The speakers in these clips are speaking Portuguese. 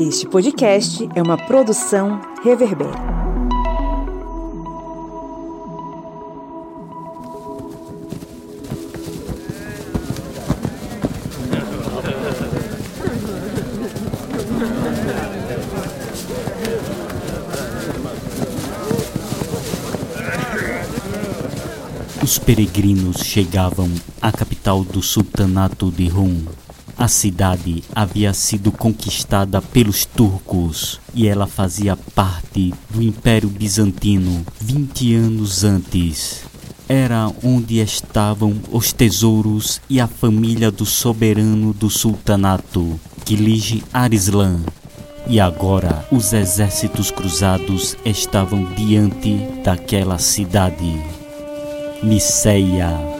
Este podcast é uma produção Reverber. Os peregrinos chegavam à capital do sultanato de Rum. A cidade havia sido conquistada pelos turcos e ela fazia parte do Império Bizantino 20 anos antes. Era onde estavam os tesouros e a família do soberano do sultanato, Kilij Arislan. E agora os exércitos cruzados estavam diante daquela cidade. Niceia.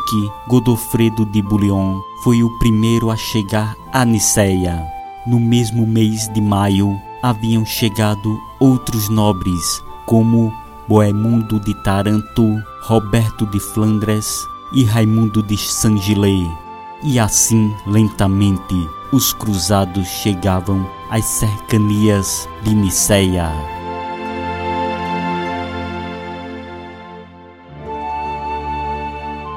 Duque Godofredo de Bouillon foi o primeiro a chegar a Niceia. No mesmo mês de maio, haviam chegado outros nobres, como Bohemundo de Taranto, Roberto de Flandres e Raimundo de Saint-Gilles. E assim, lentamente, os cruzados chegavam às cercanias de Niceia.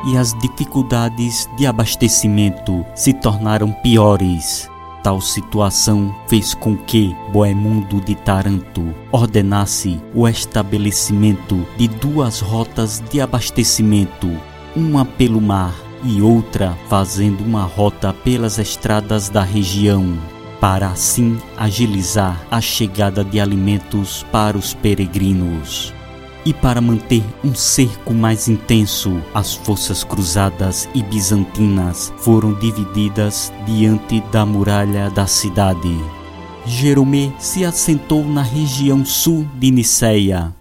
E as dificuldades de abastecimento se tornaram piores. Tal situação fez com que Bohemundo de Taranto ordenasse o estabelecimento de duas rotas de abastecimento, uma pelo mar e outra fazendo uma rota pelas estradas da região, para assim agilizar a chegada de alimentos para os peregrinos. E para manter um cerco mais intenso, as forças cruzadas e bizantinas foram divididas diante da muralha da cidade. Jeromé se assentou na região sul de Niceia,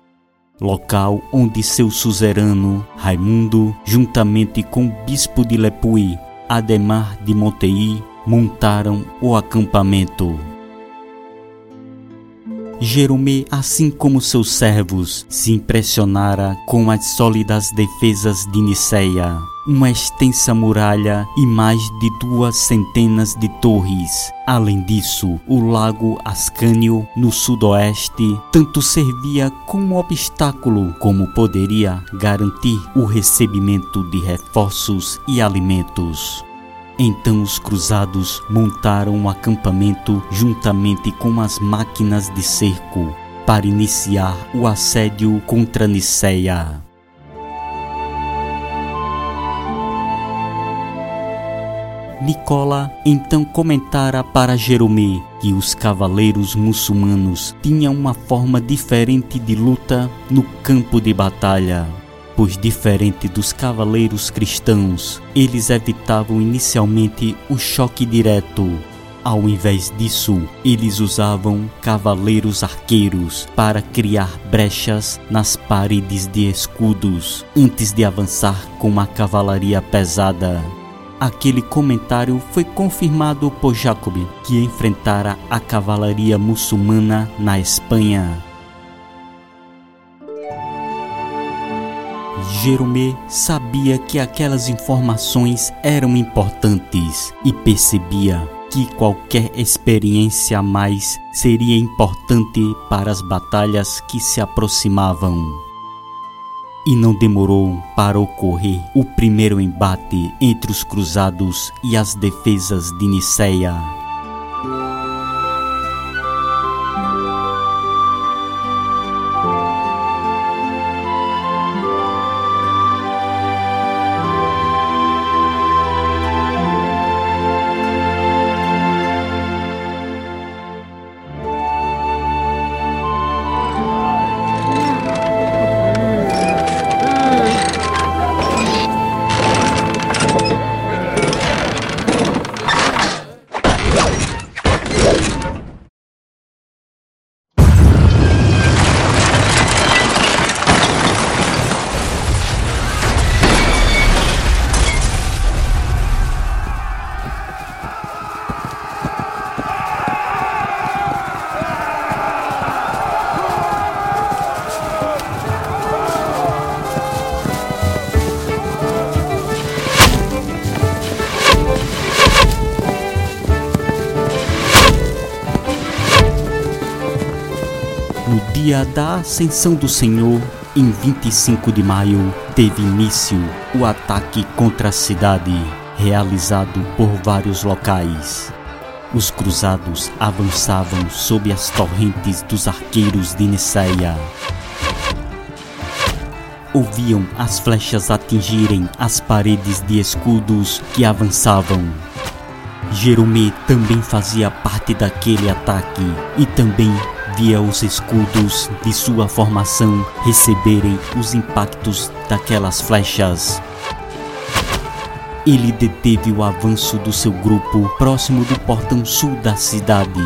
local onde seu suzerano Raimundo, juntamente com o bispo de Lepuy, Ademar de Montei, montaram o acampamento. Jeromé, assim como seus servos, se impressionara com as sólidas defesas de Niceia, uma extensa muralha e mais de duas centenas de torres. Além disso, o lago Ascânio, no sudoeste, tanto servia como obstáculo como poderia garantir o recebimento de reforços e alimentos. Então os cruzados montaram um acampamento juntamente com as máquinas de cerco para iniciar o assédio contra Niceia. Nicola então comentara para Jeromé que os cavaleiros muçulmanos tinham uma forma diferente de luta no campo de batalha pois diferente dos cavaleiros cristãos, eles evitavam inicialmente o choque direto. Ao invés disso, eles usavam cavaleiros arqueiros para criar brechas nas paredes de escudos antes de avançar com a cavalaria pesada. Aquele comentário foi confirmado por Jacob, que enfrentara a cavalaria muçulmana na Espanha. Jeromé sabia que aquelas informações eram importantes e percebia que qualquer experiência a mais seria importante para as batalhas que se aproximavam. E não demorou para ocorrer o primeiro embate entre os cruzados e as defesas de Niceia. Dia da Ascensão do Senhor, em 25 de maio, teve início o ataque contra a cidade, realizado por vários locais. Os cruzados avançavam sob as torrentes dos arqueiros de Niceia. Ouviam as flechas atingirem as paredes de escudos que avançavam. Jerome também fazia parte daquele ataque e também via os escudos de sua formação receberem os impactos daquelas flechas. Ele deteve o avanço do seu grupo próximo do portão sul da cidade,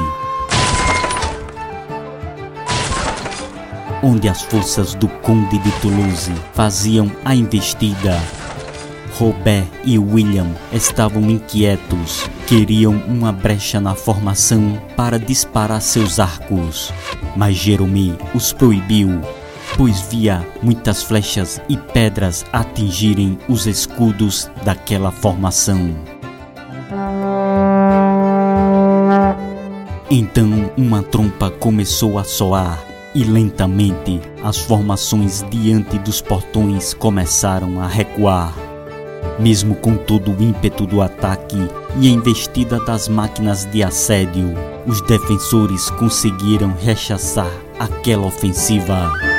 onde as forças do Conde de Toulouse faziam a investida. Robert e William estavam inquietos, queriam uma brecha na formação para disparar seus arcos, mas Jerome os proibiu, pois via muitas flechas e pedras atingirem os escudos daquela formação. Então uma trompa começou a soar e lentamente as formações diante dos portões começaram a recuar. Mesmo com todo o ímpeto do ataque e investida das máquinas de assédio, os defensores conseguiram rechaçar aquela ofensiva.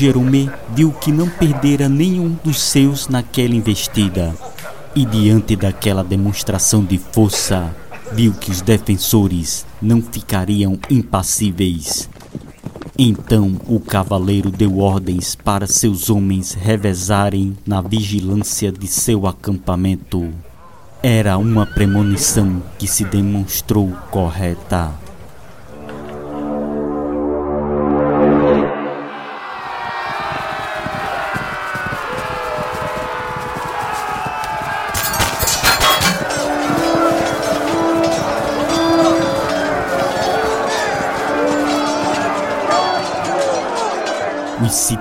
Jerome viu que não perdera nenhum dos seus naquela investida, e diante daquela demonstração de força, viu que os defensores não ficariam impassíveis. Então o cavaleiro deu ordens para seus homens revezarem na vigilância de seu acampamento. Era uma premonição que se demonstrou correta.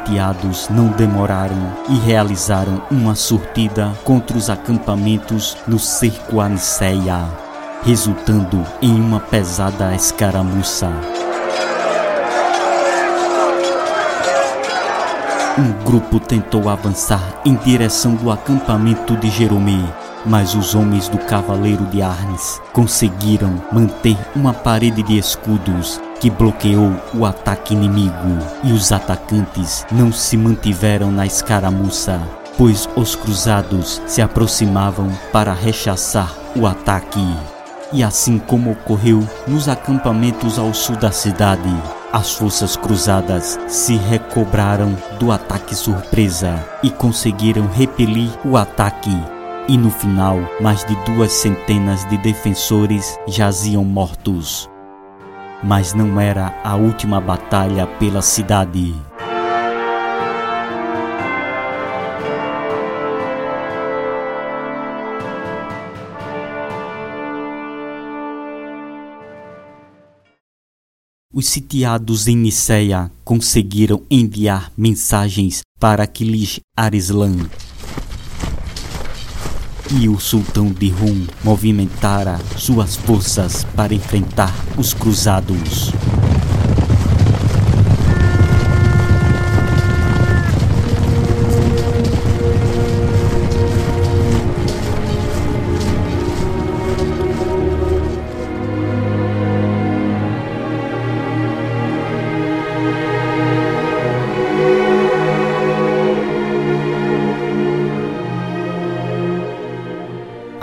Sitiados não demoraram e realizaram uma surtida contra os acampamentos no cerco a Niceia, resultando em uma pesada escaramuça. Um grupo tentou avançar em direção do acampamento de Jerome, mas os homens do Cavaleiro de Arnes conseguiram manter uma parede de escudos que bloqueou o ataque inimigo e os atacantes não se mantiveram na escaramuça, pois os cruzados se aproximavam para rechaçar o ataque. E assim como ocorreu nos acampamentos ao sul da cidade, as forças cruzadas se recobraram do ataque surpresa e conseguiram repelir o ataque e no final, mais de duas centenas de defensores jaziam mortos. Mas não era a última batalha pela cidade. Os sitiados em Niceia conseguiram enviar mensagens para Aquiles Arislan, e o sultão de Rum movimentara suas forças para enfrentar os cruzados.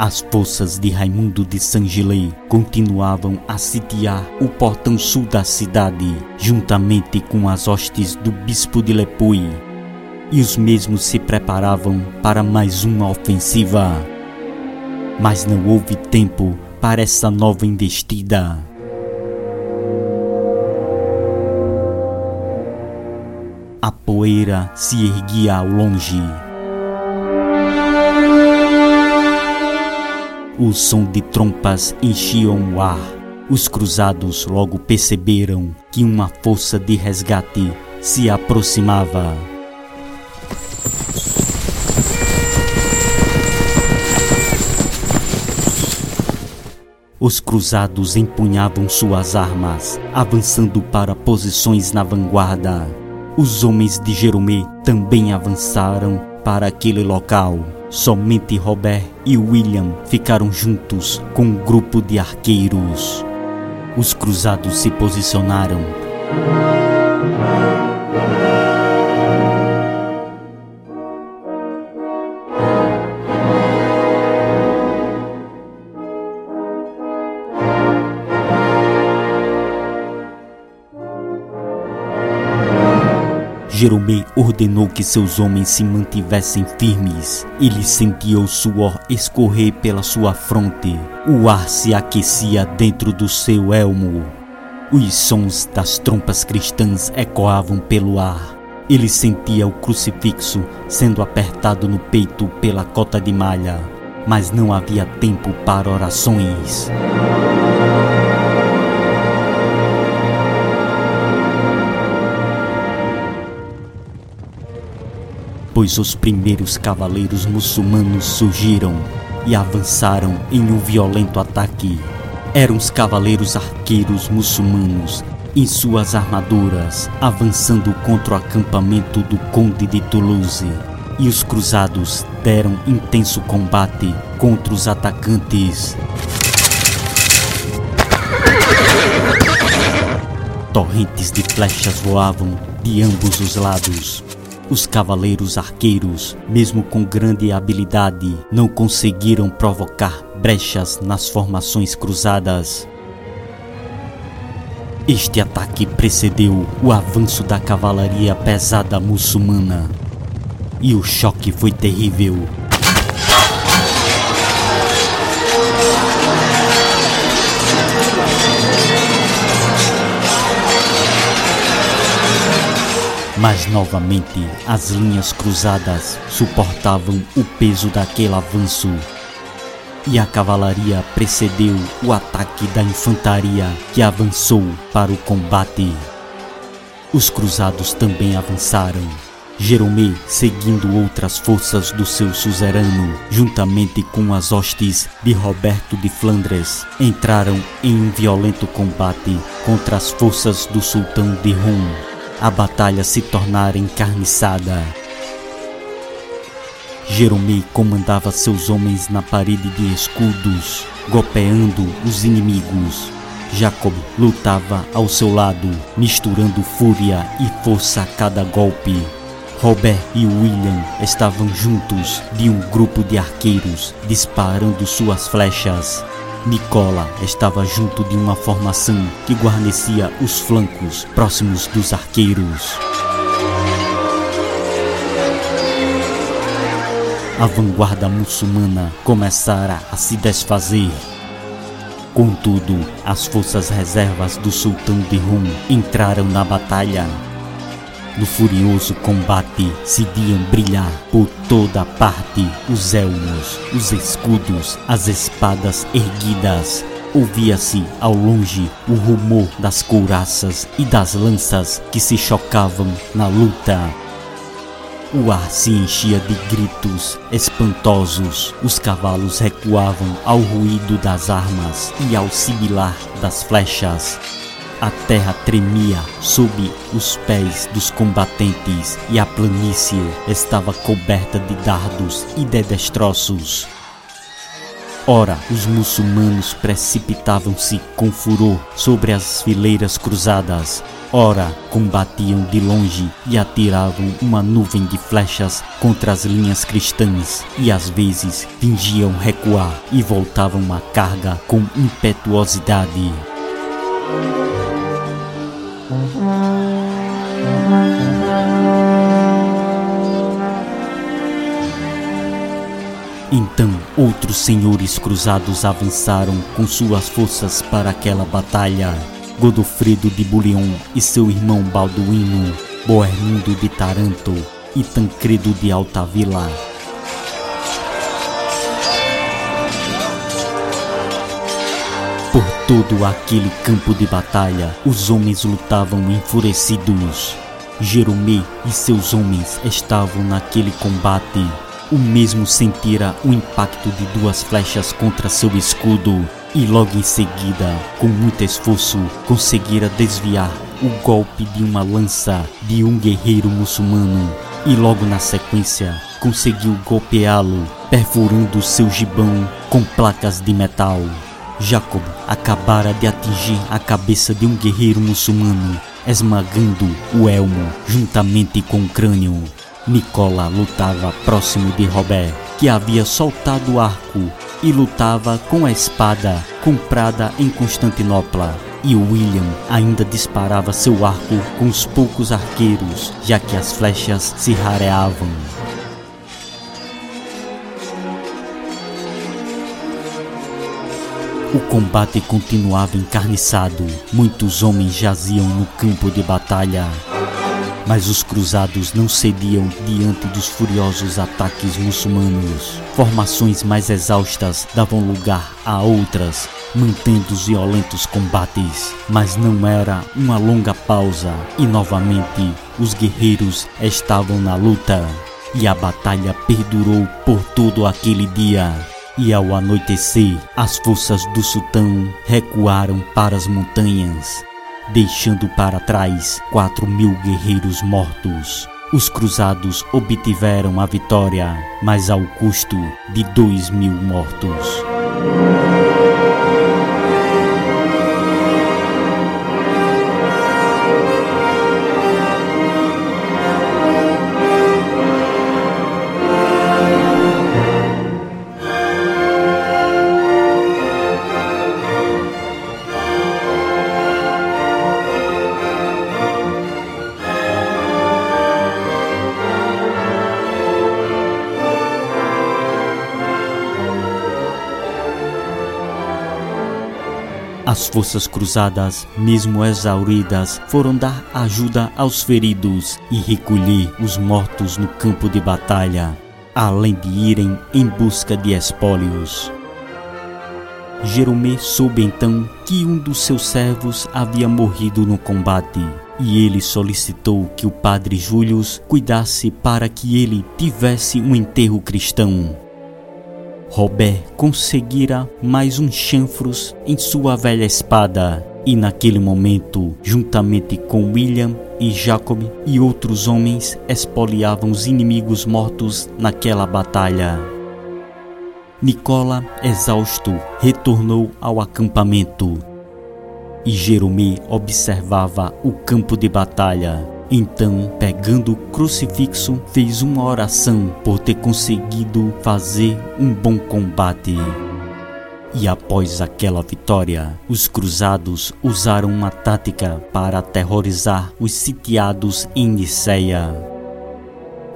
As forças de Raimundo de Sangilei continuavam a sitiar o portão sul da cidade, juntamente com as hostes do bispo de Lepui, e os mesmos se preparavam para mais uma ofensiva. Mas não houve tempo para essa nova investida. A poeira se erguia ao longe. O som de trompas enchiam o ar. Os cruzados logo perceberam que uma força de resgate se aproximava. Os cruzados empunhavam suas armas, avançando para posições na vanguarda. Os homens de Jeromé também avançaram para aquele local. Somente Robert e William ficaram juntos com um grupo de arqueiros. Os cruzados se posicionaram. Jeromei ordenou que seus homens se mantivessem firmes. Ele sentia o suor escorrer pela sua fronte. O ar se aquecia dentro do seu elmo. Os sons das trompas cristãs ecoavam pelo ar. Ele sentia o crucifixo sendo apertado no peito pela cota de malha, mas não havia tempo para orações. Pois os primeiros cavaleiros muçulmanos surgiram e avançaram em um violento ataque. Eram os cavaleiros arqueiros muçulmanos em suas armaduras, avançando contra o acampamento do Conde de Toulouse. E os cruzados deram intenso combate contra os atacantes. Torrentes de flechas voavam de ambos os lados. Os cavaleiros arqueiros, mesmo com grande habilidade, não conseguiram provocar brechas nas formações cruzadas. Este ataque precedeu o avanço da cavalaria pesada muçulmana. E o choque foi terrível. Mas novamente as linhas cruzadas suportavam o peso daquele avanço. E a cavalaria precedeu o ataque da infantaria que avançou para o combate. Os cruzados também avançaram. Jeromé, seguindo outras forças do seu suzerano, juntamente com as hostes de Roberto de Flandres, entraram em um violento combate contra as forças do sultão de Rum a batalha se tornara encarniçada. Jeromei comandava seus homens na parede de escudos, golpeando os inimigos. Jacob lutava ao seu lado, misturando fúria e força a cada golpe. Robert e William estavam juntos de um grupo de arqueiros, disparando suas flechas. Nicola estava junto de uma formação que guarnecia os flancos próximos dos arqueiros. A vanguarda muçulmana começara a se desfazer. Contudo, as forças reservas do sultão de Rum entraram na batalha no furioso combate se viam brilhar por toda parte os elmos, os escudos, as espadas erguidas. ouvia-se ao longe o rumor das couraças e das lanças que se chocavam na luta. O ar se enchia de gritos espantosos. Os cavalos recuavam ao ruído das armas e ao sibilar das flechas. A terra tremia sob os pés dos combatentes e a planície estava coberta de dardos e de destroços. Ora, os muçulmanos precipitavam-se com furor sobre as fileiras cruzadas. Ora, combatiam de longe e atiravam uma nuvem de flechas contra as linhas cristãs, e às vezes fingiam recuar e voltavam a carga com impetuosidade. Então outros senhores cruzados avançaram com suas forças para aquela batalha. Godofredo de Bulion e seu irmão Balduíno, Boermundo de Taranto e Tancredo de Altavila. Todo aquele campo de batalha, os homens lutavam enfurecidos. Jeromé e seus homens estavam naquele combate o mesmo sentira o impacto de duas flechas contra seu escudo e logo em seguida, com muito esforço, conseguira desviar o golpe de uma lança de um guerreiro muçulmano e logo na sequência conseguiu golpeá-lo, perfurando seu gibão com placas de metal. Jacob acabara de atingir a cabeça de um guerreiro muçulmano, esmagando o elmo juntamente com o crânio. Nicola lutava próximo de Robert, que havia soltado o arco e lutava com a espada comprada em Constantinopla. E William ainda disparava seu arco com os poucos arqueiros, já que as flechas se rareavam. O combate continuava encarniçado. Muitos homens jaziam no campo de batalha. Mas os cruzados não cediam diante dos furiosos ataques muçulmanos. Formações mais exaustas davam lugar a outras, mantendo os violentos combates. Mas não era uma longa pausa e novamente os guerreiros estavam na luta. E a batalha perdurou por todo aquele dia. E ao anoitecer, as forças do sultão recuaram para as montanhas deixando para trás quatro mil guerreiros mortos. Os cruzados obtiveram a vitória, mas ao custo de dois mil mortos. As forças cruzadas, mesmo exauridas, foram dar ajuda aos feridos e recolher os mortos no campo de batalha, além de irem em busca de espólios. Jeromé soube então que um dos seus servos havia morrido no combate, e ele solicitou que o padre Július cuidasse para que ele tivesse um enterro cristão. Robert conseguira mais uns chanfros em sua velha espada, e naquele momento, juntamente com William e Jacob e outros homens, espoliavam os inimigos mortos naquela batalha. Nicola, exausto, retornou ao acampamento e Jeromé observava o campo de batalha. Então, pegando o crucifixo, fez uma oração por ter conseguido fazer um bom combate. E após aquela vitória, os cruzados usaram uma tática para aterrorizar os sitiados em Niceia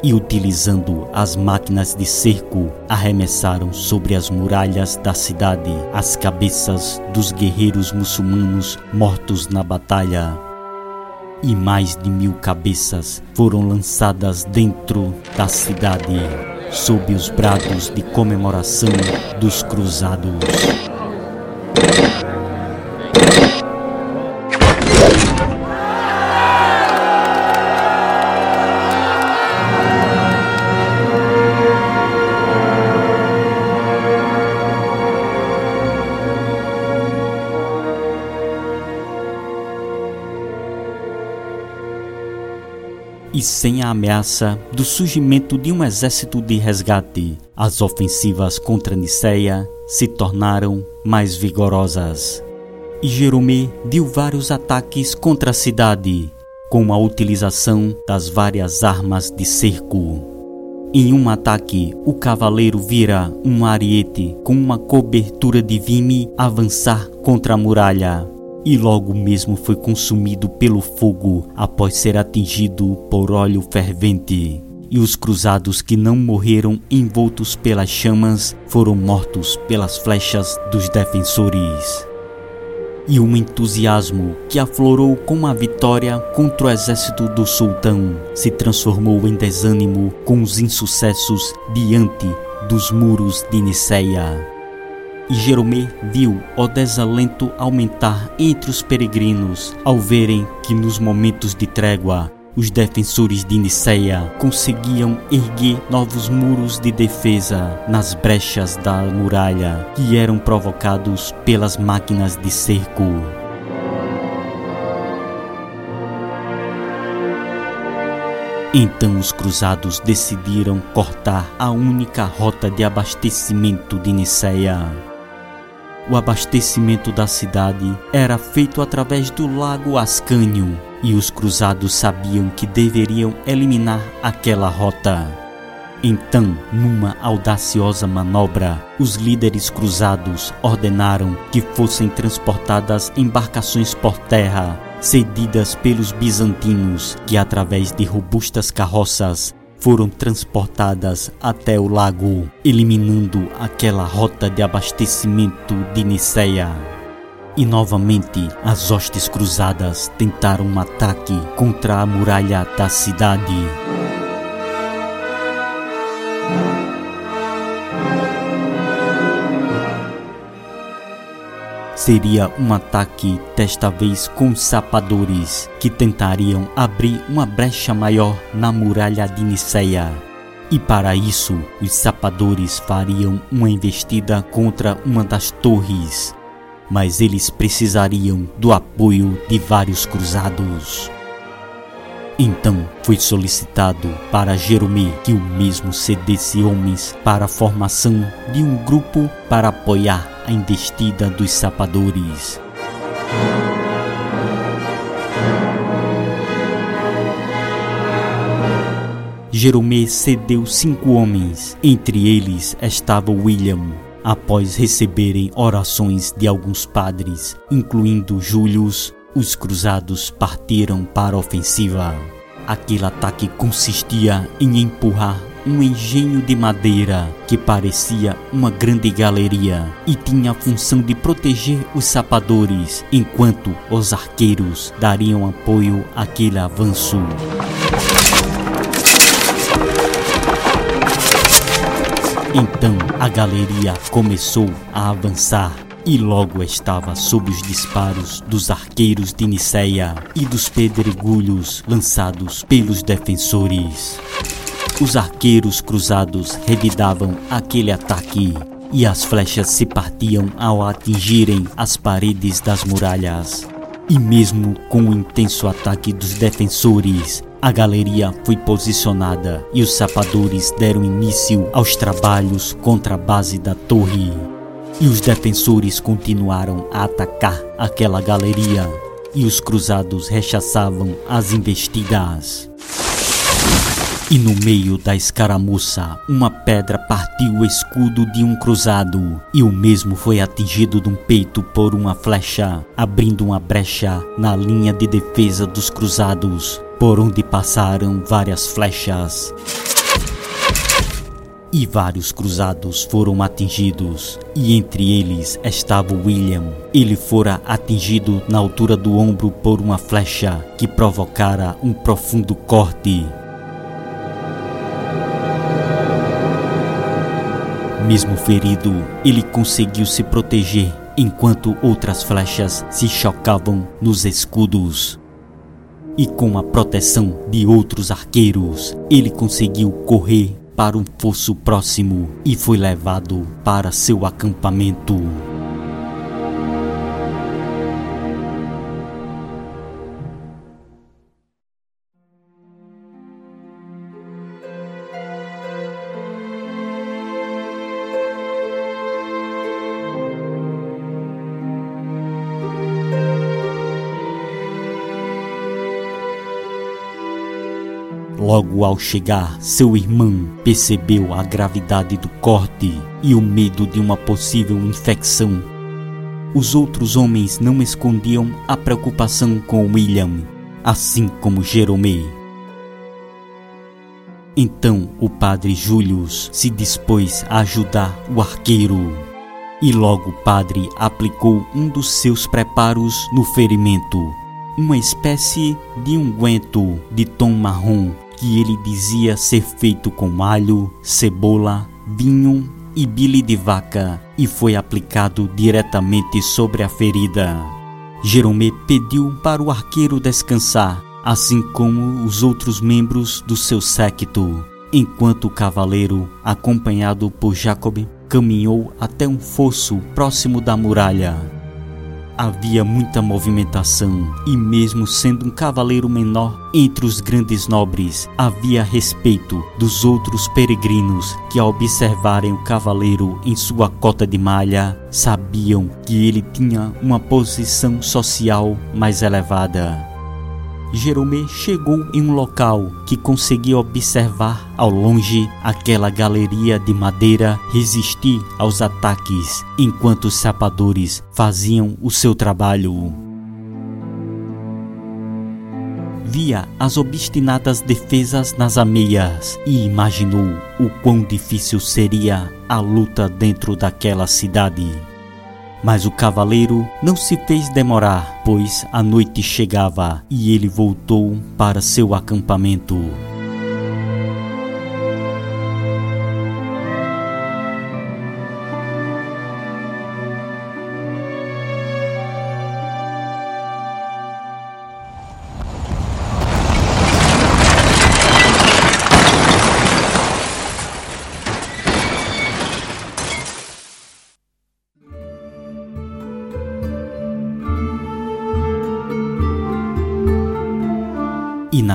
e, utilizando as máquinas de cerco, arremessaram sobre as muralhas da cidade as cabeças dos guerreiros muçulmanos mortos na batalha. E mais de mil cabeças foram lançadas dentro da cidade, sob os brados de comemoração dos cruzados. E sem a ameaça do surgimento de um exército de resgate, as ofensivas contra Niceia se tornaram mais vigorosas. E Jeromé viu vários ataques contra a cidade, com a utilização das várias armas de cerco. Em um ataque, o cavaleiro vira um ariete com uma cobertura de vime avançar contra a muralha e logo mesmo foi consumido pelo fogo após ser atingido por óleo fervente. E os cruzados que não morreram envoltos pelas chamas foram mortos pelas flechas dos defensores. E um entusiasmo que aflorou com a vitória contra o exército do sultão se transformou em desânimo com os insucessos diante dos muros de Niceia e Jeromé viu o desalento aumentar entre os peregrinos ao verem que nos momentos de trégua os defensores de Niceia conseguiam erguer novos muros de defesa nas brechas da muralha que eram provocados pelas máquinas de cerco. Então os cruzados decidiram cortar a única rota de abastecimento de Niceia o abastecimento da cidade era feito através do lago Ascânio e os cruzados sabiam que deveriam eliminar aquela rota. Então, numa audaciosa manobra, os líderes cruzados ordenaram que fossem transportadas embarcações por terra, cedidas pelos bizantinos, que através de robustas carroças foram transportadas até o lago, eliminando aquela rota de abastecimento de Niceia. E novamente as hostes cruzadas tentaram um ataque contra a muralha da cidade. Seria um ataque, desta vez com sapadores, que tentariam abrir uma brecha maior na muralha de Niceia. E para isso, os sapadores fariam uma investida contra uma das torres, mas eles precisariam do apoio de vários cruzados. Então foi solicitado para Jeromé que o mesmo cedesse homens para a formação de um grupo para apoiar a investida dos sapadores. Jeromé cedeu cinco homens, entre eles estava William, após receberem orações de alguns padres, incluindo Július, os cruzados partiram para a ofensiva. Aquele ataque consistia em empurrar um engenho de madeira que parecia uma grande galeria e tinha a função de proteger os sapadores, enquanto os arqueiros dariam apoio àquele avanço. Então a galeria começou a avançar e logo estava sob os disparos dos arqueiros de Niceia e dos pedregulhos lançados pelos defensores. Os arqueiros cruzados revidavam aquele ataque e as flechas se partiam ao atingirem as paredes das muralhas. E mesmo com o intenso ataque dos defensores, a galeria foi posicionada e os sapadores deram início aos trabalhos contra a base da torre. E os defensores continuaram a atacar aquela galeria, e os cruzados rechaçavam as investidas. E no meio da escaramuça, uma pedra partiu o escudo de um cruzado, e o mesmo foi atingido de um peito por uma flecha, abrindo uma brecha na linha de defesa dos cruzados, por onde passaram várias flechas e vários cruzados foram atingidos, e entre eles estava William. Ele fora atingido na altura do ombro por uma flecha que provocara um profundo corte. Mesmo ferido, ele conseguiu se proteger enquanto outras flechas se chocavam nos escudos. E com a proteção de outros arqueiros, ele conseguiu correr para um fosso próximo e foi levado para seu acampamento. Logo ao chegar, seu irmão percebeu a gravidade do corte e o medo de uma possível infecção. Os outros homens não escondiam a preocupação com William, assim como Jerome. Então o padre Julius se dispôs a ajudar o arqueiro. E logo o padre aplicou um dos seus preparos no ferimento, uma espécie de unguento de tom marrom que ele dizia ser feito com alho, cebola, vinho e bile de vaca e foi aplicado diretamente sobre a ferida. Jerome pediu para o arqueiro descansar, assim como os outros membros do seu séquito, enquanto o cavaleiro, acompanhado por Jacob, caminhou até um fosso próximo da muralha. Havia muita movimentação, e mesmo sendo um cavaleiro menor entre os grandes nobres, havia respeito dos outros peregrinos que, ao observarem o cavaleiro em sua cota de malha, sabiam que ele tinha uma posição social mais elevada. Jerome chegou em um local que conseguia observar ao longe aquela galeria de madeira resistir aos ataques enquanto os sapadores faziam o seu trabalho. Via as obstinadas defesas nas ameias e imaginou o quão difícil seria a luta dentro daquela cidade. Mas o cavaleiro não se fez demorar, pois a noite chegava e ele voltou para seu acampamento.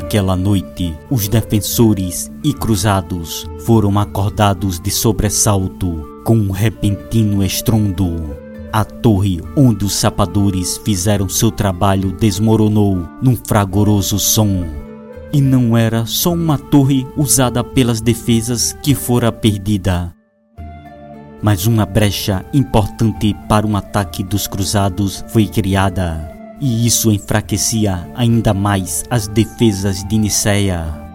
Naquela noite, os defensores e cruzados foram acordados de sobressalto com um repentino estrondo. A torre onde os sapadores fizeram seu trabalho desmoronou num fragoroso som. E não era só uma torre usada pelas defesas que fora perdida, mas uma brecha importante para um ataque dos cruzados foi criada e isso enfraquecia ainda mais as defesas de Niceia.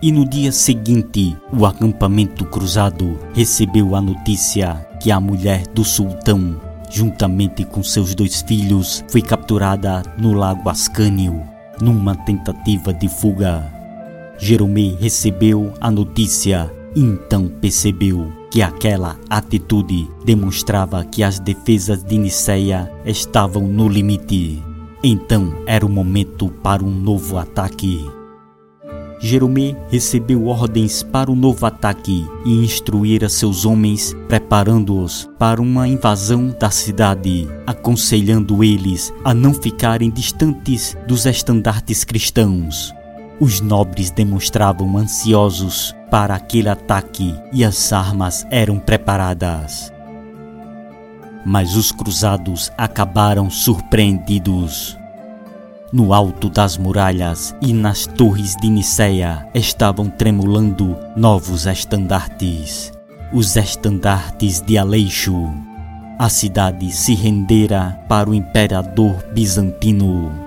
E no dia seguinte, o acampamento cruzado recebeu a notícia que a mulher do sultão, juntamente com seus dois filhos, foi capturada no lago Ascânio, numa tentativa de fuga. Jerome recebeu a notícia e então percebeu que aquela atitude demonstrava que as defesas de Niceia estavam no limite. Então era o momento para um novo ataque. Jerome recebeu ordens para o novo ataque e instruíra seus homens, preparando-os para uma invasão da cidade, aconselhando eles a não ficarem distantes dos estandartes cristãos. Os nobres demonstravam ansiosos para aquele ataque e as armas eram preparadas. Mas os cruzados acabaram surpreendidos. No alto das muralhas e nas torres de Niceia estavam tremulando novos estandartes, os estandartes de Aleixo. A cidade se rendera para o imperador bizantino.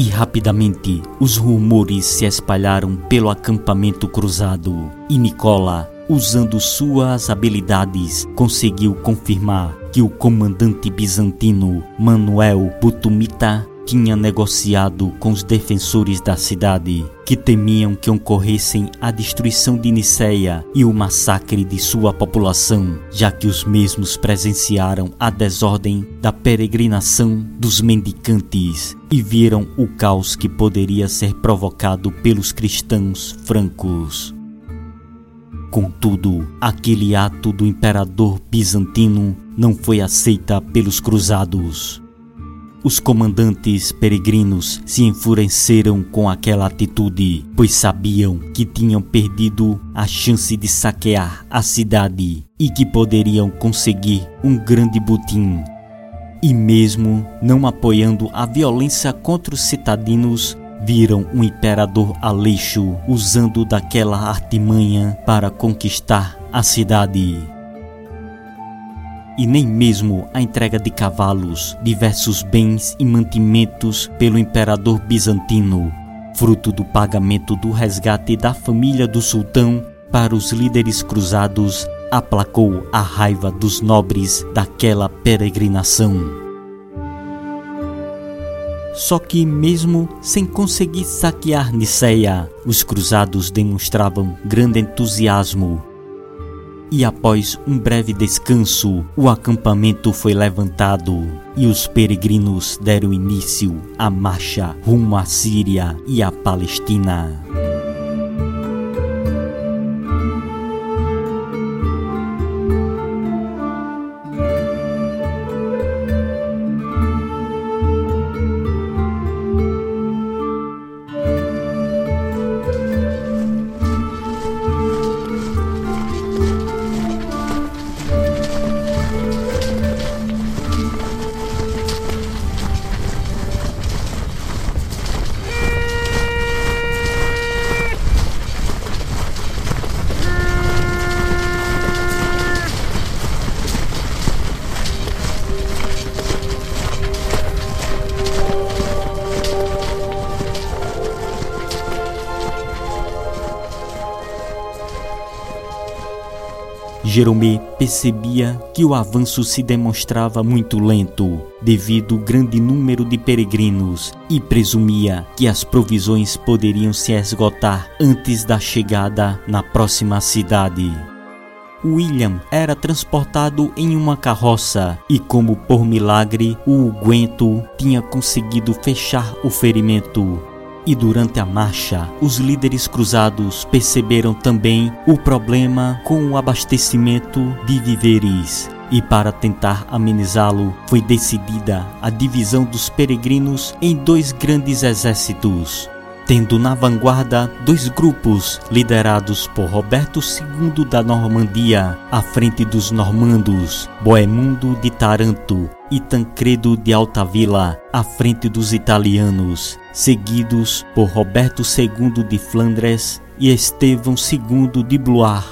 E rapidamente os rumores se espalharam pelo acampamento cruzado, e Nicola, usando suas habilidades, conseguiu confirmar que o comandante bizantino Manuel Butumita tinha negociado com os defensores da cidade, que temiam que ocorressem a destruição de Niceia e o massacre de sua população, já que os mesmos presenciaram a desordem da peregrinação dos mendicantes e viram o caos que poderia ser provocado pelos cristãos francos. Contudo, aquele ato do imperador bizantino não foi aceita pelos cruzados. Os comandantes peregrinos se enfureceram com aquela atitude, pois sabiam que tinham perdido a chance de saquear a cidade e que poderiam conseguir um grande butim. E mesmo não apoiando a violência contra os citadinos, viram um imperador Aleixo usando daquela artimanha para conquistar a cidade. E nem mesmo a entrega de cavalos, diversos bens e mantimentos pelo imperador bizantino, fruto do pagamento do resgate da família do sultão para os líderes cruzados, aplacou a raiva dos nobres daquela peregrinação. Só que, mesmo sem conseguir saquear Niceia, os cruzados demonstravam grande entusiasmo. E após um breve descanso, o acampamento foi levantado e os peregrinos deram início à marcha rumo à Síria e à Palestina. Jerome percebia que o avanço se demonstrava muito lento devido ao grande número de peregrinos e presumia que as provisões poderiam se esgotar antes da chegada na próxima cidade. William era transportado em uma carroça e, como por milagre, o Guento tinha conseguido fechar o ferimento e durante a marcha, os líderes cruzados perceberam também o problema com o abastecimento de víveres. E para tentar amenizá-lo, foi decidida a divisão dos peregrinos em dois grandes exércitos tendo na vanguarda dois grupos liderados por Roberto II da Normandia, à frente dos normandos, Boemundo de Taranto e Tancredo de Altavilla, à frente dos italianos, seguidos por Roberto II de Flandres e Estevão II de Blois.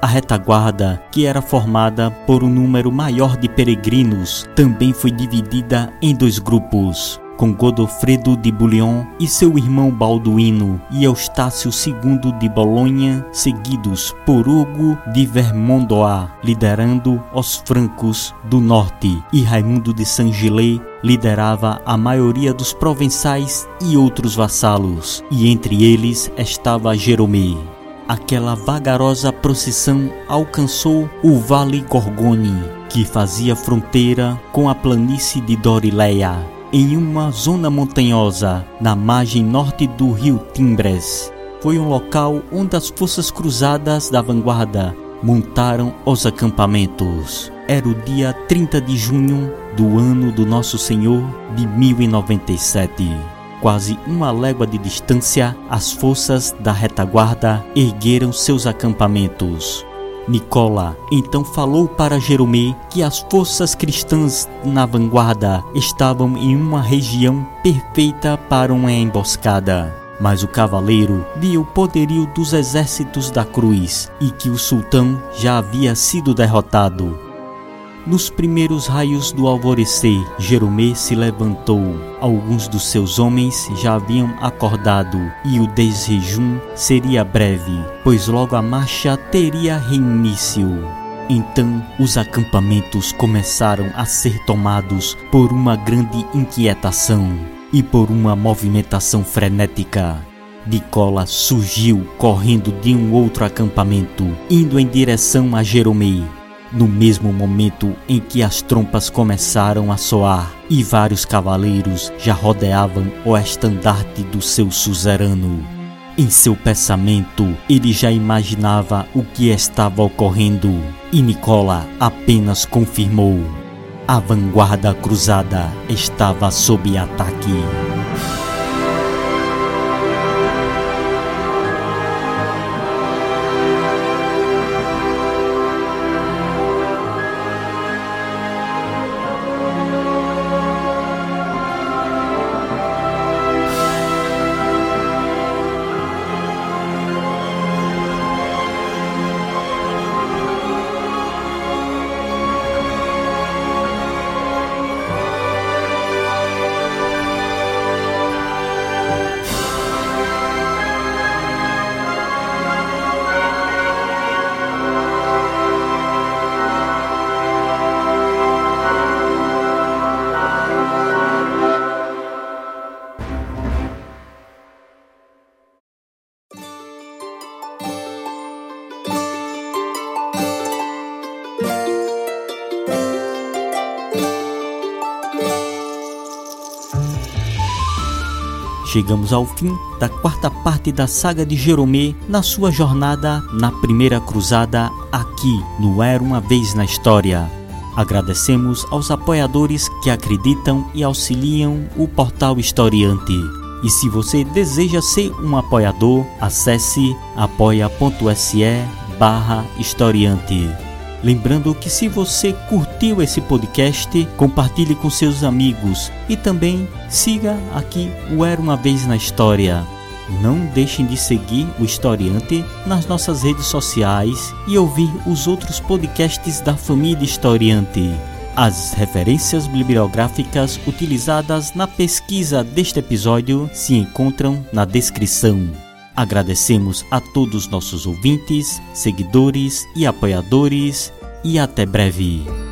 A retaguarda, que era formada por um número maior de peregrinos, também foi dividida em dois grupos com Godofredo de Bouillon e seu irmão Balduíno e Eustácio II de Bolonha, seguidos por Hugo de Vermondois, liderando os francos do norte, e Raimundo de Saint-Gilles liderava a maioria dos provençais e outros vassalos, e entre eles estava Jerome. Aquela vagarosa procissão alcançou o Vale Gorgone, que fazia fronteira com a planície de Dorileia em uma zona montanhosa na margem norte do rio Timbres. Foi um local onde as forças cruzadas da vanguarda montaram os acampamentos. Era o dia 30 de junho do ano do Nosso Senhor de 1097. Quase uma légua de distância, as forças da retaguarda ergueram seus acampamentos. Nicola então falou para Jerome que as forças cristãs na vanguarda estavam em uma região perfeita para uma emboscada. Mas o cavaleiro viu o poderio dos exércitos da cruz e que o sultão já havia sido derrotado. Nos primeiros raios do alvorecer, Jerome se levantou. Alguns dos seus homens já haviam acordado e o desjejum seria breve, pois logo a marcha teria reinício. Então os acampamentos começaram a ser tomados por uma grande inquietação e por uma movimentação frenética. Nicola surgiu correndo de um outro acampamento, indo em direção a Jerome no mesmo momento em que as trompas começaram a soar e vários cavaleiros já rodeavam o estandarte do seu suzerano. Em seu pensamento, ele já imaginava o que estava ocorrendo e Nicola apenas confirmou: a vanguarda cruzada estava sob ataque. Chegamos ao fim da quarta parte da saga de Jeromê na sua jornada na primeira cruzada aqui no Era uma Vez na História. Agradecemos aos apoiadores que acreditam e auxiliam o portal Historiante. E se você deseja ser um apoiador, acesse apoia.se barra historiante. Lembrando que se você curtiu esse podcast, compartilhe com seus amigos e também siga aqui o Era Uma Vez na História. Não deixem de seguir o Historiante nas nossas redes sociais e ouvir os outros podcasts da família Historiante. As referências bibliográficas utilizadas na pesquisa deste episódio se encontram na descrição. Agradecemos a todos nossos ouvintes, seguidores e apoiadores e até breve.